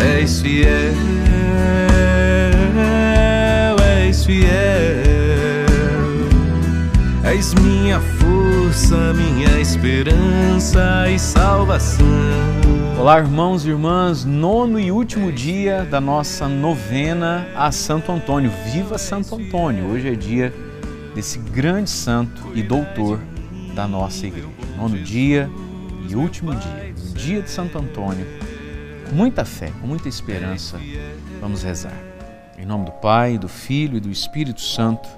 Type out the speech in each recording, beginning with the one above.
és fiel, és fiel, és minha força, minha esperança e salvação. Olá, irmãos e irmãs, nono e último dia da nossa novena a Santo Antônio. Viva Santo Antônio! Hoje é dia desse grande santo e doutor da nossa igreja. Nono dia e último dia, dia de Santo Antônio. Muita fé, com muita esperança, vamos rezar. Em nome do Pai, do Filho e do Espírito Santo.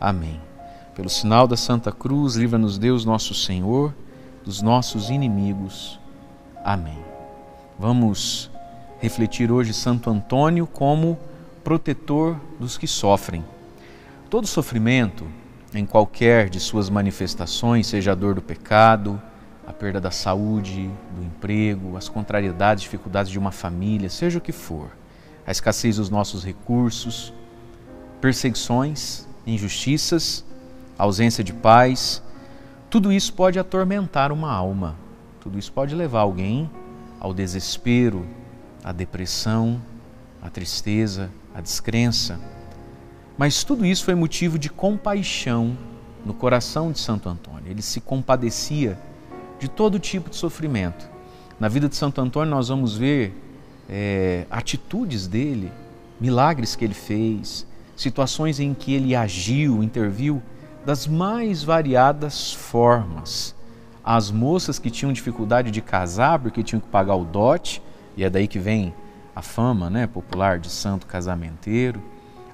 Amém. Pelo sinal da Santa Cruz, livra-nos Deus, nosso Senhor, dos nossos inimigos. Amém. Vamos refletir hoje Santo Antônio como protetor dos que sofrem. Todo sofrimento, em qualquer de suas manifestações, seja a dor do pecado, a perda da saúde, do emprego, as contrariedades, dificuldades de uma família, seja o que for, a escassez dos nossos recursos, perseguições, injustiças, ausência de paz, tudo isso pode atormentar uma alma, tudo isso pode levar alguém ao desespero, à depressão, à tristeza, à descrença. Mas tudo isso foi motivo de compaixão no coração de Santo Antônio. Ele se compadecia de todo tipo de sofrimento. Na vida de Santo Antônio, nós vamos ver é, atitudes dele, milagres que ele fez, situações em que ele agiu, interviu das mais variadas formas as moças que tinham dificuldade de casar porque tinham que pagar o dote, e é daí que vem a fama né, popular de santo casamenteiro,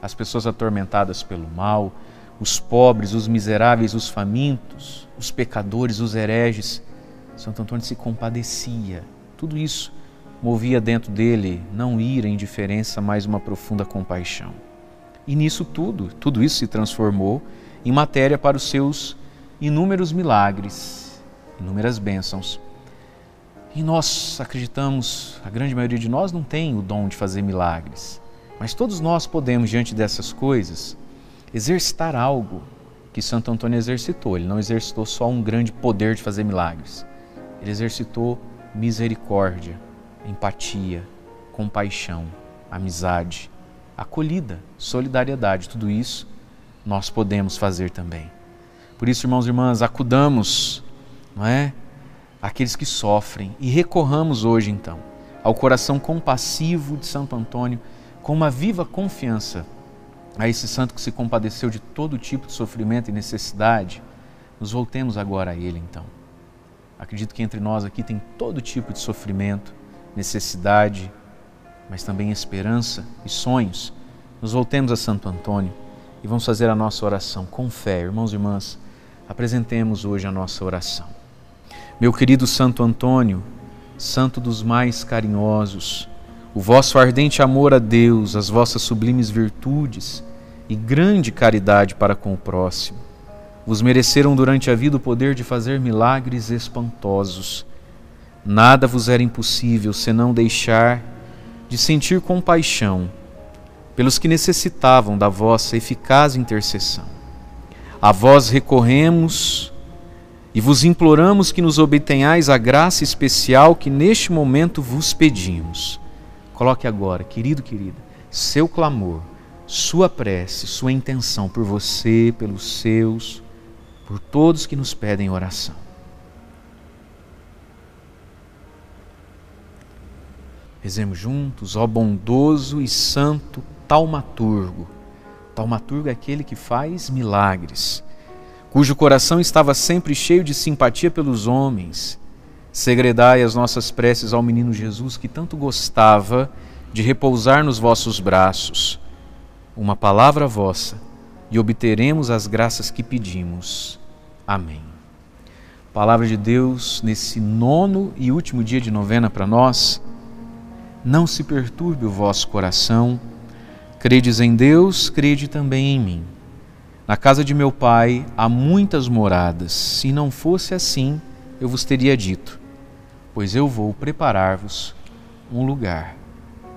as pessoas atormentadas pelo mal, os pobres, os miseráveis, os famintos, os pecadores, os hereges. Santo Antônio se compadecia. Tudo isso movia dentro dele não ira, indiferença, mas uma profunda compaixão. E nisso tudo, tudo isso se transformou em matéria para os seus inúmeros milagres inúmeras bênçãos. E nós acreditamos, a grande maioria de nós não tem o dom de fazer milagres, mas todos nós podemos, diante dessas coisas, exercitar algo que Santo Antônio exercitou. Ele não exercitou só um grande poder de fazer milagres, ele exercitou misericórdia, empatia, compaixão, amizade, acolhida, solidariedade, tudo isso nós podemos fazer também. Por isso, irmãos e irmãs, acudamos não é? Aqueles que sofrem. E recorramos hoje, então, ao coração compassivo de Santo Antônio, com uma viva confiança a esse santo que se compadeceu de todo tipo de sofrimento e necessidade. Nos voltemos agora a ele, então. Acredito que entre nós aqui tem todo tipo de sofrimento, necessidade, mas também esperança e sonhos. Nos voltemos a Santo Antônio e vamos fazer a nossa oração com fé. Irmãos e irmãs, apresentemos hoje a nossa oração. Meu querido Santo Antônio, santo dos mais carinhosos, o vosso ardente amor a Deus, as vossas sublimes virtudes e grande caridade para com o próximo, vos mereceram durante a vida o poder de fazer milagres espantosos. Nada vos era impossível senão deixar de sentir compaixão pelos que necessitavam da vossa eficaz intercessão. A vós recorremos e vos imploramos que nos obtenhais a graça especial que neste momento vos pedimos. Coloque agora, querido, querida, seu clamor, sua prece, sua intenção por você, pelos seus, por todos que nos pedem oração. Rezemos juntos, ó bondoso e santo taumaturgo. Taumaturgo é aquele que faz milagres cujo coração estava sempre cheio de simpatia pelos homens, segredai as nossas preces ao menino Jesus que tanto gostava de repousar nos vossos braços. Uma palavra vossa e obteremos as graças que pedimos. Amém. Palavra de Deus nesse nono e último dia de novena para nós. Não se perturbe o vosso coração. Credes em Deus, crede também em mim. Na casa de meu pai há muitas moradas. Se não fosse assim, eu vos teria dito, pois eu vou preparar-vos um lugar.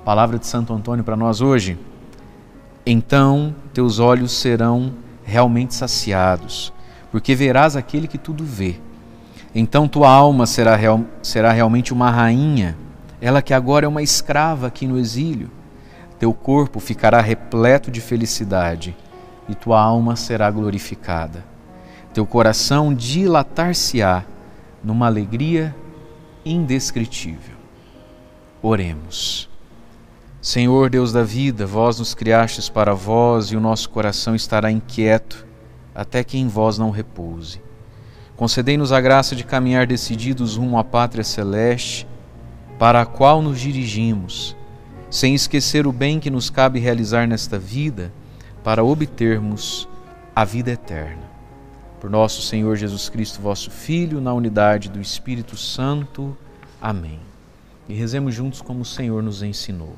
Palavra de Santo Antônio para nós hoje. Então teus olhos serão realmente saciados, porque verás aquele que tudo vê. Então tua alma será, real, será realmente uma rainha ela que agora é uma escrava aqui no exílio. Teu corpo ficará repleto de felicidade e tua alma será glorificada. Teu coração dilatar-se-á numa alegria indescritível. Oremos. Senhor Deus da vida, vós nos criastes para vós e o nosso coração estará inquieto até que em vós não repouse. Concedei-nos a graça de caminhar decididos rumo à pátria celeste, para a qual nos dirigimos, sem esquecer o bem que nos cabe realizar nesta vida, para obtermos a vida eterna. Por nosso Senhor Jesus Cristo, vosso Filho, na unidade do Espírito Santo. Amém. E rezemos juntos como o Senhor nos ensinou.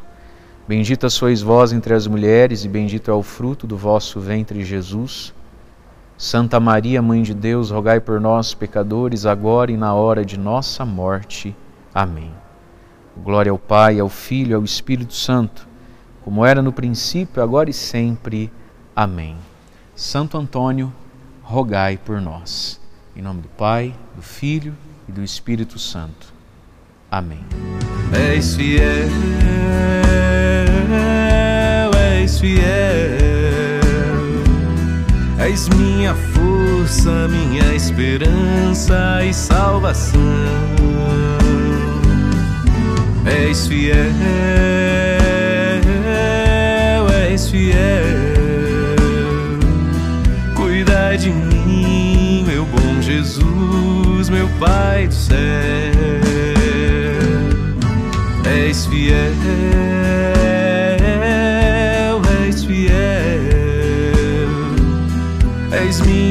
Bendita sois vós entre as mulheres, e bendito é o fruto do vosso ventre, Jesus. Santa Maria, Mãe de Deus, rogai por nós, pecadores, agora e na hora de nossa morte. Amém. Glória ao Pai, ao Filho e ao Espírito Santo, como era no princípio, agora e sempre. Amém. Santo Antônio, rogai por nós. Em nome do Pai, do Filho e do Espírito Santo. Amém. És fiel, és fiel. És minha força, minha esperança e salvação. És fiel,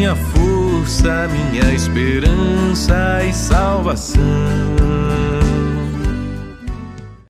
minha força, minha esperança e salvação.